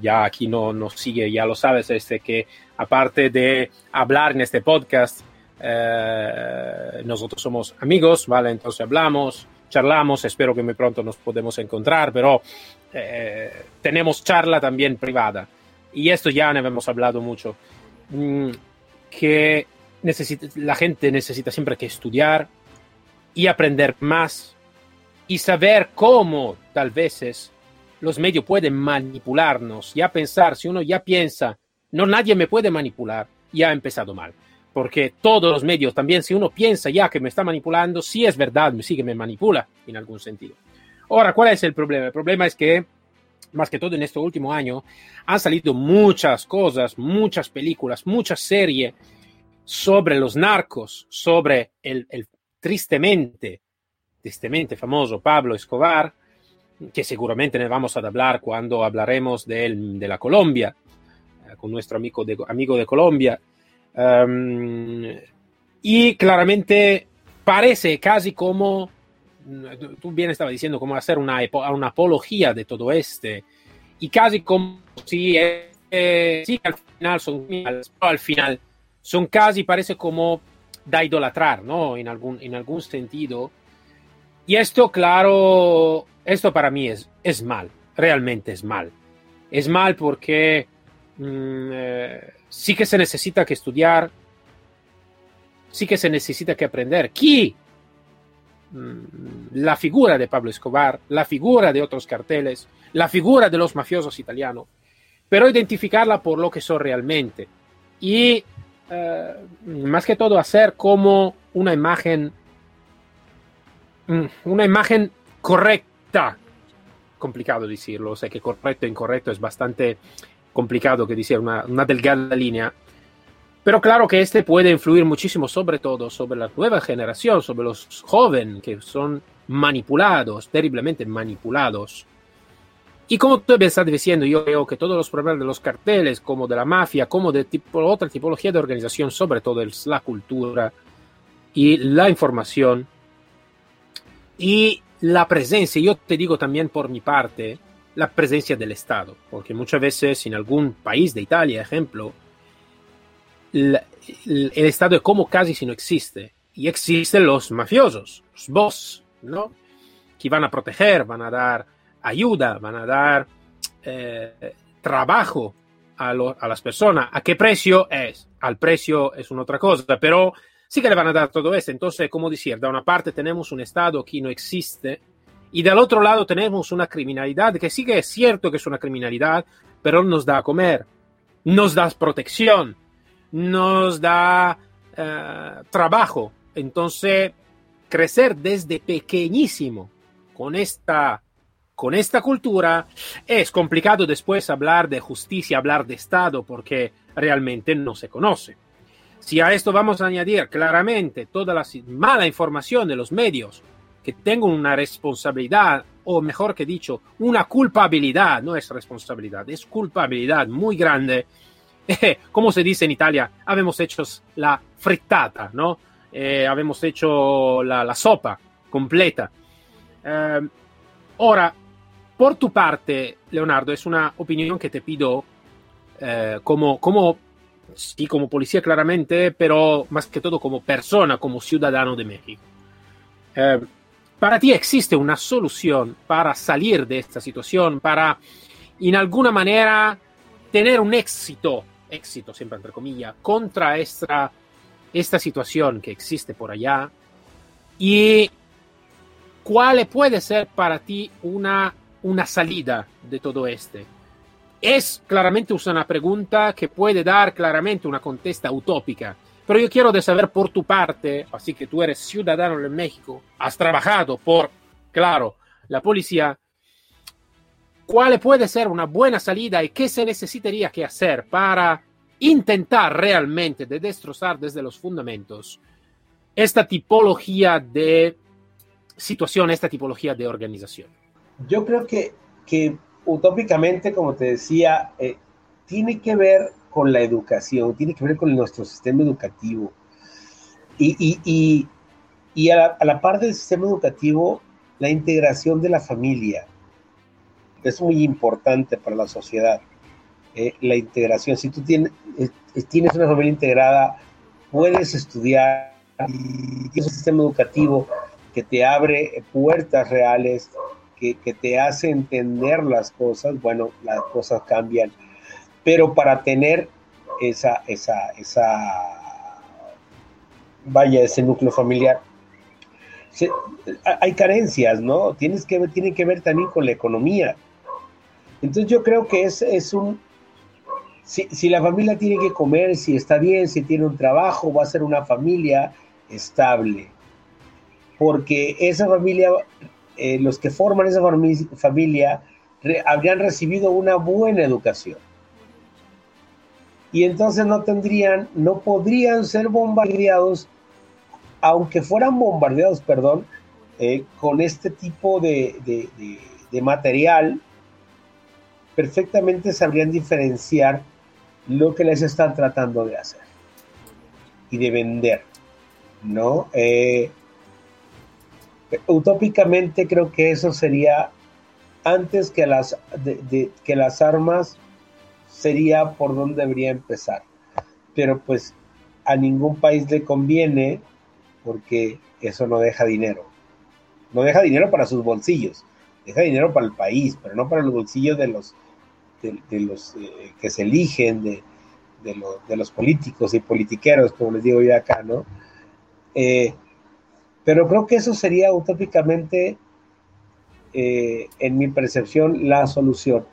ya aquí no nos sigue, ya lo sabes, este que aparte de hablar en este podcast, eh, nosotros somos amigos, ¿vale? Entonces hablamos, charlamos, espero que muy pronto nos podemos encontrar, pero eh, tenemos charla también privada. Y esto ya no hemos hablado mucho, mm, que necesita, la gente necesita siempre que estudiar y aprender más y saber cómo tal vez los medios pueden manipularnos, ya pensar, si uno ya piensa, no nadie me puede manipular, ya ha empezado mal. Porque todos los medios, también si uno piensa ya que me está manipulando, si es verdad, sí que me manipula en algún sentido. Ahora, ¿cuál es el problema? El problema es que más que todo en este último año, han salido muchas cosas, muchas películas, muchas series sobre los narcos, sobre el tristemente, tristemente famoso Pablo Escobar, que seguramente ne vamos a hablar cuando hablaremos de, de la Colombia, eh, con nuestro amigo de, amigo de Colombia. Um, y claramente parece casi como, tú bien estabas diciendo, como hacer una, una apología de todo este, y casi como si, eh, sí, al final son, al final son casi, parece como da idolatrar, ¿no? En algún, en algún sentido. Y esto, claro, esto para mí es, es mal, realmente es mal. Es mal porque mm, eh, sí que se necesita que estudiar, sí que se necesita que aprender. ¿Quién? Mm, la figura de Pablo Escobar, la figura de otros carteles, la figura de los mafiosos italianos, pero identificarla por lo que son realmente. Y eh, más que todo hacer como una imagen, una imagen correcta complicado decirlo, sé que correcto e incorrecto es bastante complicado que decir una, delgada línea, pero claro que este puede influir muchísimo sobre todo sobre la nueva generación, sobre los jóvenes que son manipulados, terriblemente manipulados. Y como tú bien estás diciendo, yo creo que todos los problemas de los carteles, como de la mafia, como de tipo, otra tipología de organización, sobre todo es la cultura y la información, y la presencia, yo te digo también por mi parte, la presencia del Estado, porque muchas veces en algún país de Italia, ejemplo, el, Estado es como casi si no existe, y existen los mafiosos, los boss, ¿no? Que van a proteger, van a dar ayuda, van a dar eh, trabajo a, a, las personas. ¿A qué precio es? Al precio es una otra cosa, pero sí que le van a dar todo esto. Entonces, como decir, de una parte tenemos un Estado que no existe y del otro lado tenemos una criminalidad que sí que es cierto que es una criminalidad, pero nos da a comer, nos da protección, nos da eh, trabajo. Entonces, crecer desde pequeñísimo con esta con esta cultura es complicado después hablar de justicia, hablar de Estado, porque realmente no se conoce. Si a esto vamos a añadir claramente toda la mala información de los medios que tengan una responsabilidad, o mejor que dicho, una culpabilidad, no es responsabilidad, es culpabilidad muy grande, [laughs] como se dice en Italia, habemos hecho la frittata, ¿no? Eh, habemos hecho la, sopa completa. Eh, ahora, por tu parte, Leonardo, es una opinión que te pido eh, como, como sí como policía claramente, pero más que todo como persona, como ciudadano de México. Eh, para ti existe una solución para salir de esta situación, para en alguna manera tener un éxito, éxito siempre entre comillas, contra esta, esta situación que existe por allá y cuál puede ser para ti una, una salida de todo este es claramente una pregunta que puede dar claramente una contesta utópica. Pero yo quiero de saber por tu parte, así que tú eres ciudadano de México, has trabajado por, claro, la policía, ¿cuál puede ser una buena salida y qué se necesitaría que hacer para intentar realmente de destrozar desde los fundamentos esta tipología de situación, esta tipología de organización? Yo creo que, que utópicamente, como te decía, eh, tiene que ver con la educación, tiene que ver con nuestro sistema educativo. Y, a, la, parte del sistema educativo, la integración de la familia es muy importante para la sociedad. Eh, la integración, si tú tienes, eh, tienes una familia integrada, puedes estudiar y tienes un sistema educativo que te abre puertas reales que, te hace entender las cosas, bueno, las cosas cambian. Pero para tener esa, esa, esa, vaya, ese núcleo familiar, hay carencias, ¿no? Tienes que, tiene que ver también con la economía. Entonces yo creo que es, es un, si, si, la familia tiene que comer, si está bien, si tiene un trabajo, va a ser una familia estable. Porque esa familia eh, los que forman esa familia habrían recibido una buena educación. Y entonces no tendrían, no podrían ser bombardeados, aunque fueran bombardeados, perdón, eh, con este tipo de, de material, perfectamente sabrían diferenciar lo que les están tratando de hacer y de vender, ¿no? Eh, utópicamente creo que eso sería antes que las, que las armas, sería por donde debería empezar. Pero pues a ningún país le conviene porque eso no deja dinero. No deja dinero para sus bolsillos, deja dinero para el país, pero no para los bolsillos de los de, los eh, que se eligen, de, de, los políticos y politiqueros, como les digo yo acá, ¿no? Eh, pero creo que eso sería utópicamente, eh, en mi percepción, la solución.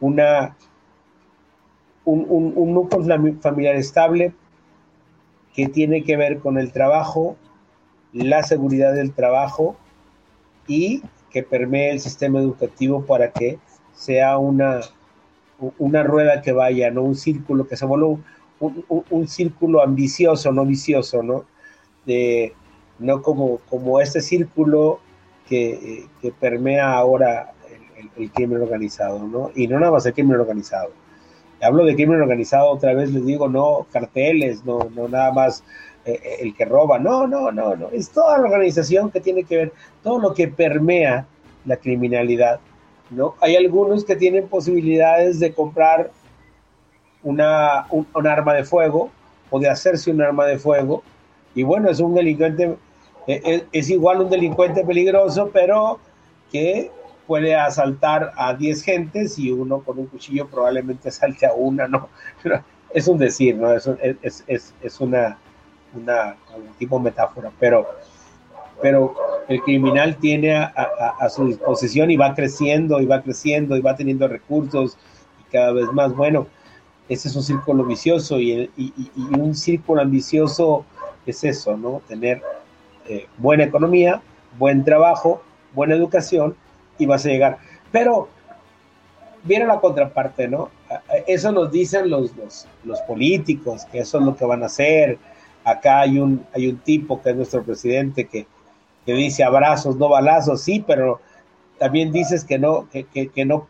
Una, un, un, un núcleo familiar estable que tiene que ver con el trabajo, la seguridad del trabajo y que permee el sistema educativo para que sea una, una rueda que vaya, ¿no? Un círculo que se vuelva un, círculo ambicioso, no vicioso, ¿no? De, no como, como este círculo que, permea ahora el, crimen organizado, ¿no? Y no nada más el crimen organizado. Hablo de crimen organizado, otra vez les digo, no carteles, no, no nada más eh, eh, el que roba, no, no, no, no, es toda la organización que tiene que ver, todo lo que permea la criminalidad ¿no? Hay algunos que tienen posibilidades de comprar una, un, arma de fuego o de hacerse un arma de fuego. Y bueno, es un delincuente, es, e, es igual un delincuente peligroso, pero que puede asaltar a 10 gentes y uno con un cuchillo probablemente [laughs] salte a una, ¿no? es un decir, ¿no? Es, es, es, es una, una, un tipo metáfora, pero pero el criminal tiene a, su disposición y va creciendo y va creciendo y va teniendo recursos y cada vez más. Bueno, ese es un círculo vicioso y, un círculo ambicioso es eso, ¿no? Tener eh, buena economía, buen trabajo, buena educación y vas a llegar. Pero viene la contraparte, ¿no? Eso nos dicen los, los, políticos, que eso es lo que van a hacer. Acá hay un, hay un tipo que es nuestro presidente que que dice abrazos, no balazos, sí, pero también dices que no, que, que, no,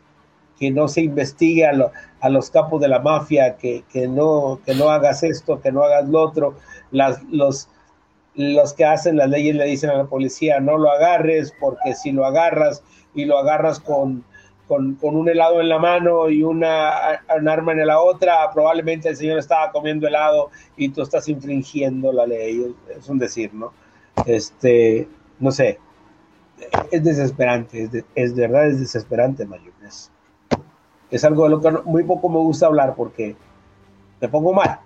que no se investigue a, a, los capos de la mafia, que, que, no, que no hagas esto, que no hagas lo otro. Las, los, los que hacen las leyes le dicen a la policía, no lo agarres, porque si lo agarras y lo agarras con, con, un helado en la mano y una, un arma en la otra, probablemente el señor estaba comiendo helado y tú estás infringiendo la ley. Es un decir, ¿no? Este, no sé, es desesperante, es, de, es verdad, es desesperante, Mayor. Es, algo de lo que muy poco me gusta hablar porque me pongo mal.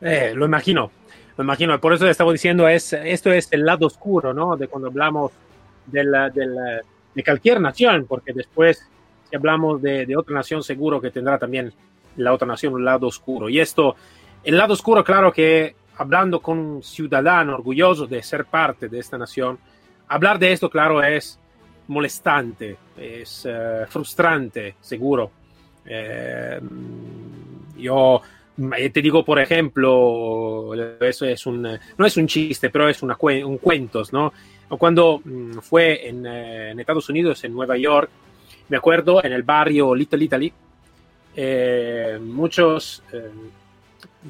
Eh, lo imagino, lo imagino. Por eso estaba diciendo, es, esto es el lado oscuro, ¿no? De cuando hablamos de, la, de, de cualquier nación, porque después, si hablamos de, de, otra nación, seguro que tendrá también la otra nación un lado oscuro. Y esto, el lado oscuro, claro que hablando con un ciudadano orgulloso de ser parte de esta nación, hablar de esto, claro, es molestante, es uh, frustrante, seguro. Eh, yo te digo, por ejemplo, eso es un, no es un chiste, pero es una, un cuentos, ¿no? Cuando mm, fue en, en, Estados Unidos, en Nueva York, me acuerdo en el barrio Little Italy, eh, muchos, eh,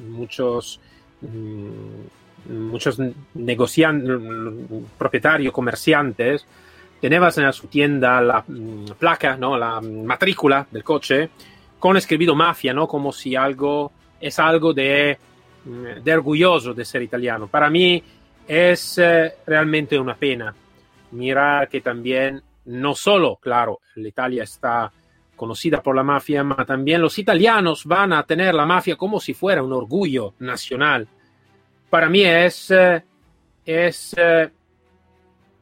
muchos Mm, muchos negociantes, propietarios, comerciantes, tenían en su tienda la mm, placa, ¿no? la matrícula del coche con escrito mafia, ¿no? como si algo es algo de, mm, de orgulloso de ser italiano. Para mí es eh, realmente una pena mirar que también, no solo, claro, la Italia está conocida por la mafia, pero también los italianos van a tener la mafia como si fuera un orgullo nacional. Para mí es, eh, es, eh,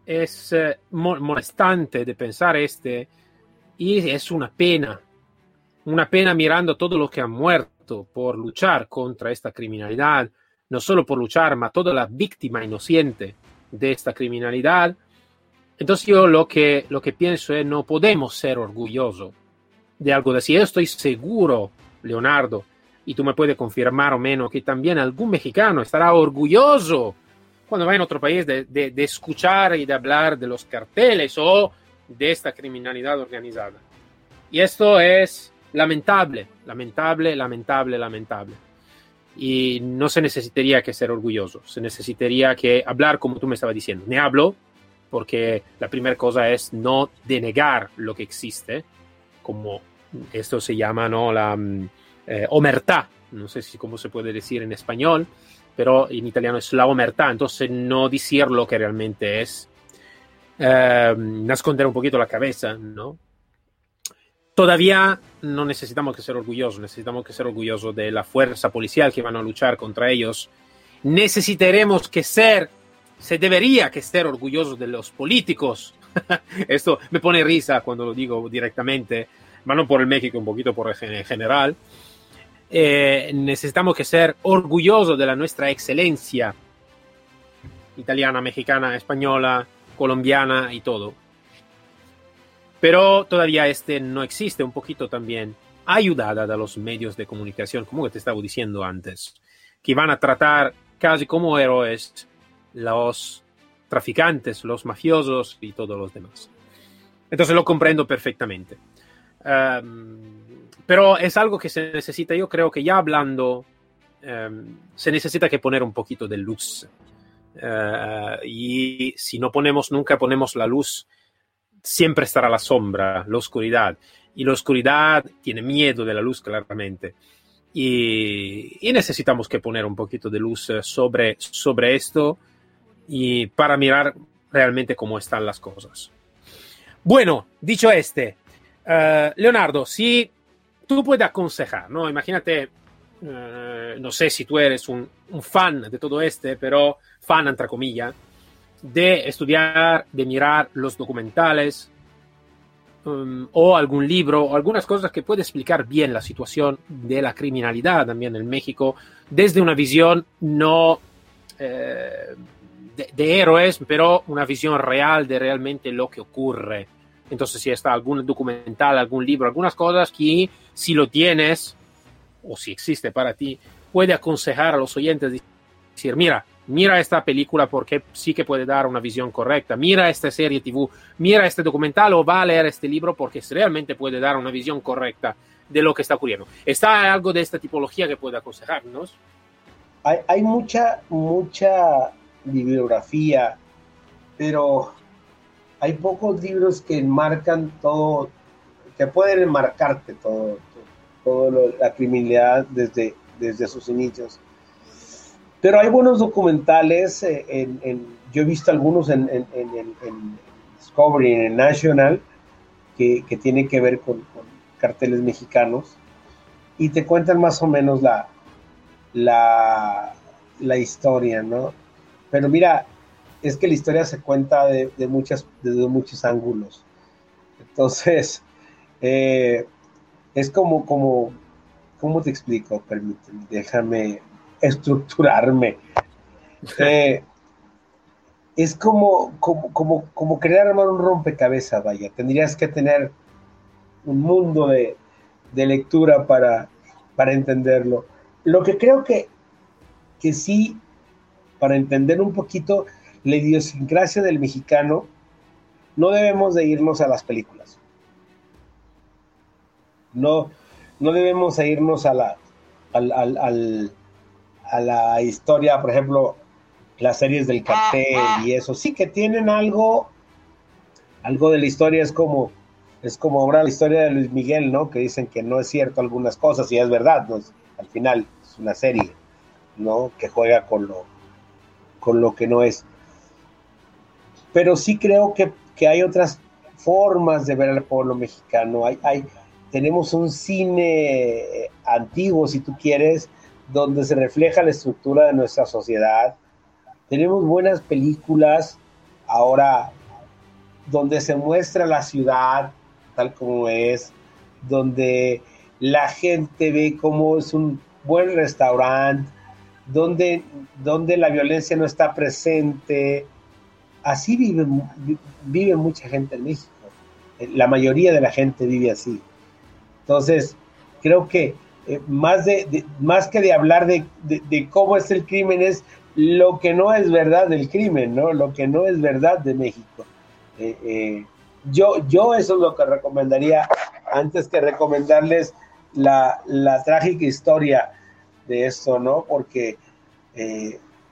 es molestante de pensar este y es una pena, una pena mirando todo lo que han muerto por luchar contra esta criminalidad, no solo por luchar, pero toda la víctima inocente de esta criminalidad Entonces yo lo que, lo que pienso es no podemos ser orgullosos de algo así. Yo estoy seguro, Leonardo, y tú me puedes confirmar o menos que también algún mexicano estará orgulloso cuando va en otro país de, de escuchar y de hablar de los carteles o de esta criminalidad organizada. Y esto es lamentable, lamentable, lamentable, lamentable. Y no se necesitaría que ser orgulloso, se necesitaría que hablar como tú me estabas diciendo. Me hablo porque la primera cosa es no denegar lo que existe, como esto se llama ¿no? la mm, eh, omertà, no sé si cómo se puede decir en español, pero en italiano es la omertà, entonces no decir lo que realmente es, eh, esconder un poquito la cabeza, ¿no? Todavía no necesitamos que ser orgullosos, necesitamos que ser orgullosos de la fuerza policial que van a luchar contra ellos. Necesitaremos que ser, se debería que ser orgullosos de los políticos. [laughs] Esto me pone risa cuando lo digo directamente, no por el México, un poquito por el general. Eh, necesitamos que ser orgullosos de la nuestra excelencia italiana, mexicana, española, colombiana y todo pero todavía este no existe un poquito también ayudada de los medios de comunicación, como te estaba diciendo antes, que van a tratar casi como héroes los traficantes, los mafiosos y todos los demás. Entonces lo comprendo perfectamente. Um, pero es algo que se necesita, yo creo que ya hablando, um, se necesita que poner un poquito de luz. Uh, y si no ponemos, nunca ponemos la luz siempre estará la sombra, la oscuridad. Y la oscuridad tiene miedo de la luz, claramente. Y, necesitamos que poner un poquito de luz eh, sobre, sobre esto y para mirar realmente cómo están las cosas. Bueno, dicho este, uh, Leonardo, si tú puedes aconsejar, ¿no? Imagínate, uh, no sé si tú eres un, un, fan de todo este, pero fan entre comillas, de estudiar, de mirar los documentales um, o algún libro algunas cosas que puede explicar bien la situación de la criminalidad también en México desde una visión no eh, de, de, héroes, pero una visión real de realmente lo que ocurre. Entonces, si está algún documental, algún libro, algunas cosas que si lo tienes o si existe para ti, puede aconsejar a los oyentes decir, mira, mira esta película porque sí que puede dar una visión correcta, mira esta serie TV, mira este documental o va a leer este libro porque realmente puede dar una visión correcta de lo que está ocurriendo. ¿Está algo de esta tipología que puede aconsejarnos? Hay, hay mucha, mucha bibliografía, pero hay pocos libros que enmarcan todo, que pueden enmarcarte todo, todo, todo la criminalidad desde, desde sus inicios pero hay buenos documentales, eh, yo he visto algunos en, Discovery, en National, que, que tienen que ver con, carteles mexicanos y te cuentan más o menos la, la, historia, ¿no? Pero mira, es que la historia se cuenta de, muchas, de muchos ángulos. Entonces, [laughs] eh, es como, como, ¿cómo te explico? Permíteme, déjame, estructurarme. Eh, es como, como, como, como querer armar un rompecabezas, vaya. Tendrías que tener un mundo de, de lectura para, para entenderlo. Lo que creo que, que sí, para entender un poquito la idiosincrasia del mexicano, no debemos de irnos a las películas. No, no debemos de irnos a la, al, al, a la historia, por ejemplo, las series del cartel y eso, sí que tienen algo, algo de la historia, es como, es como ahora la historia de Luis Miguel, ¿no? Que dicen que no es cierto algunas cosas y es verdad, ¿no? al final es una serie, ¿no? Que juega con lo, con lo que no es. Pero sí creo que, que hay otras formas de ver al pueblo mexicano. Hay, hay, tenemos un cine antiguo, si tú quieres, donde se refleja la estructura de nuestra sociedad. Tenemos buenas películas ahora donde se muestra la ciudad tal como es, donde la gente ve cómo es un buen restaurante, donde, donde la violencia no está presente. así vive, vive mucha gente en México. La mayoría de la gente vive así. Entonces, creo que eh, más, de, más que de hablar de, cómo es el crimen, es lo que no es verdad del crimen, ¿no? Lo que no es verdad de México. Eh, eh, yo, yo eso es lo que recomendaría antes que recomendarles la, trágica historia de esto, ¿no? Porque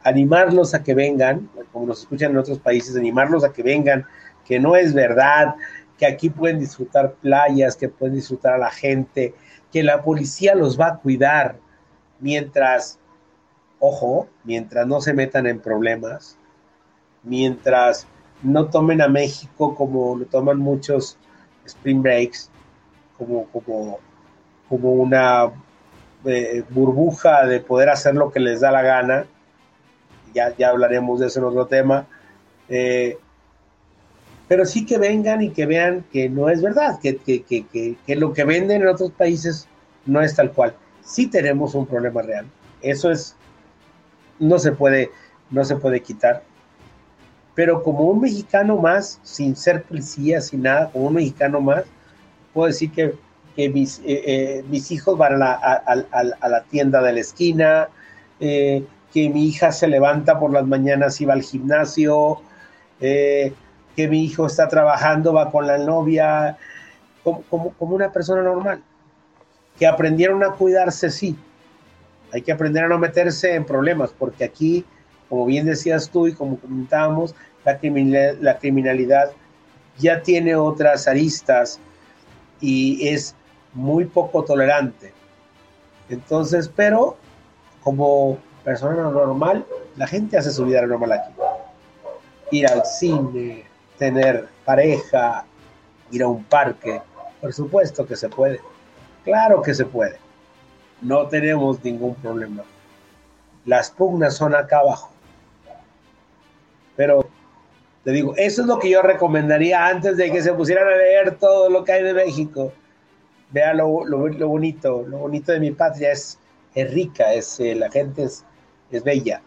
animarlos a que vengan, como nos escuchan en otros países, animarlos a que vengan, que no es verdad, que aquí pueden disfrutar playas, que pueden disfrutar a la gente, que la policía los va a cuidar mientras, ojo, mientras no se metan en problemas, mientras no tomen a México como lo toman muchos spring breaks, como, como, como una eh, burbuja de poder hacer lo que les da la gana. Ya, ya hablaremos de eso en otro tema. Eh, pero sí que vengan y que vean que no es verdad, que, que, lo que venden en otros países no es tal cual. Sí tenemos un problema real. Eso es, no se puede, no se puede quitar. Pero como un mexicano más, sin ser policía, sin nada, como un mexicano más, puedo decir que, mis, eh, eh, mis, hijos van a la, tienda de la esquina, eh, que mi hija se levanta por las mañanas y va al gimnasio, que mi hijo está trabajando, va con la novia, como, como, una persona normal. Que aprendieron a cuidarse, sí. Hay que aprender a no meterse en problemas, porque aquí, como bien decías tú y como comentábamos, la criminalidad, la criminalidad ya tiene otras aristas y es muy poco tolerante. Entonces, pero como persona normal, la gente hace su vida normal aquí. Ir al cine, tener pareja, ir a un parque. Por supuesto que se puede. Claro que se puede. No tenemos ningún problema. Las pugnas son acá abajo. Pero te digo, eso es lo que yo recomendaría antes de que se pusieran a leer todo lo que hay de México. Vea lo, bonito, lo bonito de mi patria es, es rica, es, eh, la gente es, es bella.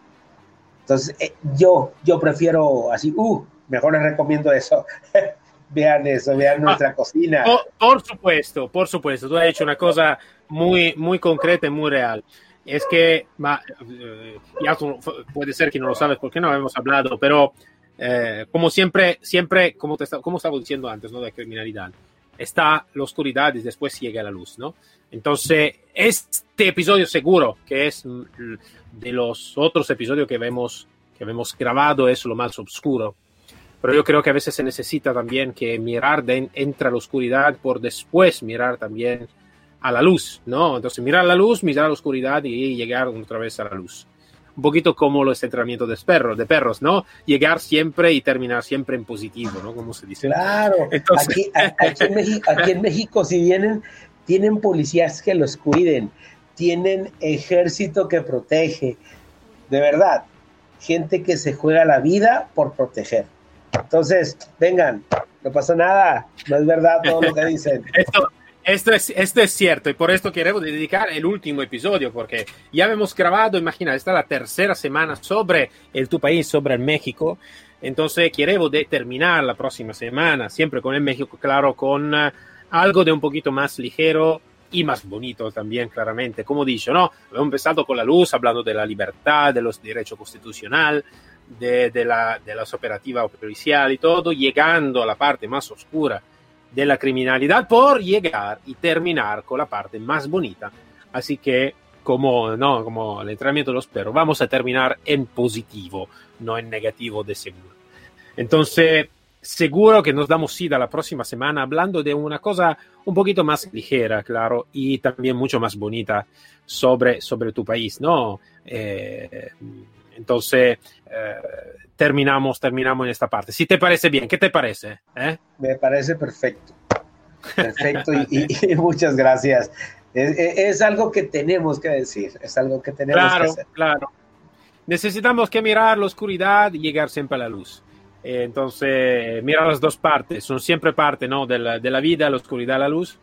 Entonces, eh, yo, yo prefiero así, uh, mejor les recomiendo eso. [laughs] vean eso, vean nuestra ah, cocina. Por, supuesto, por supuesto. Tú has hecho una cosa muy, muy concreta y muy real. Es que, eh, ya puede ser que no lo sabes porque no hemos hablado, pero eh, como siempre, siempre, como, te, como estaba diciendo antes, ¿no? De criminalidad, está la oscuridad y después llega la luz, ¿no? Entonces, este episodio seguro, que es de los otros episodios que vemos, que hemos grabado, es lo más oscuro pero yo creo que a veces se necesita también que mirar de, entra a la oscuridad por después mirar también a la luz, ¿no? Entonces mirar a la luz, mirar a la oscuridad y llegar otra vez a la luz. Un poquito como los entrenamientos de perros, de perros, ¿no? Llegar siempre y terminar siempre en positivo, ¿no? Como se dice. Claro. Aquí, en México, aquí en México, si vienen, tienen policías que los cuiden, tienen ejército que protege, de verdad, gente que se juega la vida por proteger. Entonces, vengan, no pasa nada, no es verdad todo lo que dicen. [laughs] esto, esto, es, esto es cierto y por esto queremos dedicar el último episodio porque ya hemos grabado, imagina, esta es la tercera semana sobre el tu país, sobre el México. Entonces queremos terminar la próxima semana, siempre con el México, claro, con uh, algo de un poquito más ligero y más bonito también, claramente. Como dicho, ¿no? Hemos empezado con la luz, hablando de la libertad, de los derechos constitucionales, de, la, de las operativas policiales y todo, llegando a la parte más oscura de la criminalidad por llegar y terminar con la parte más bonita. Así que, como, no, como el entrenamiento de los perros, vamos a terminar en positivo, no en negativo de seguro. Entonces, seguro que nos damos cita la próxima semana hablando de una cosa un poquito más ligera, claro, y también mucho más bonita sobre, sobre tu país, ¿no? Eh, entonces, eh, terminamos, terminamos en esta parte. Si te parece bien, ¿qué te parece? Eh? Me parece perfecto. Perfecto y, muchas gracias. Es, algo que tenemos que decir, es algo que tenemos claro, que hacer. Claro, Necesitamos que mirar la oscuridad y llegar siempre a la luz. Eh, entonces, mira las dos partes, son siempre parte ¿no? de, la, de la vida, la oscuridad, la luz.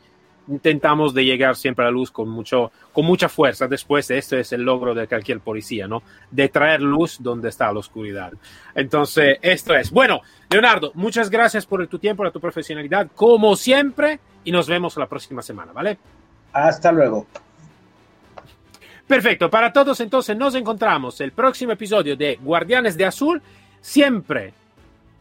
Intentamos de llegar siempre a la luz con, mucho, con mucha fuerza. Después, esto es el logro de cualquier policía, ¿no? De traer luz donde está la oscuridad. Entonces, esto es. Bueno, Leonardo, muchas gracias por tu tiempo, por tu profesionalidad, como siempre, y nos vemos la próxima semana, ¿vale? Hasta luego. Perfecto, para todos entonces nos encontramos el próximo episodio de Guardianes de Azul, siempre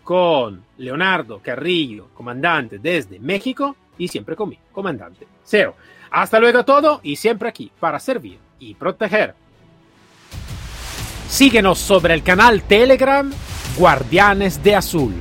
con Leonardo Carrillo, comandante desde México, y siempre conmigo, comandante Cero. Hasta luego todo y siempre aquí para servir y proteger. Síguenos sobre el canal Telegram Guardianes de Azul.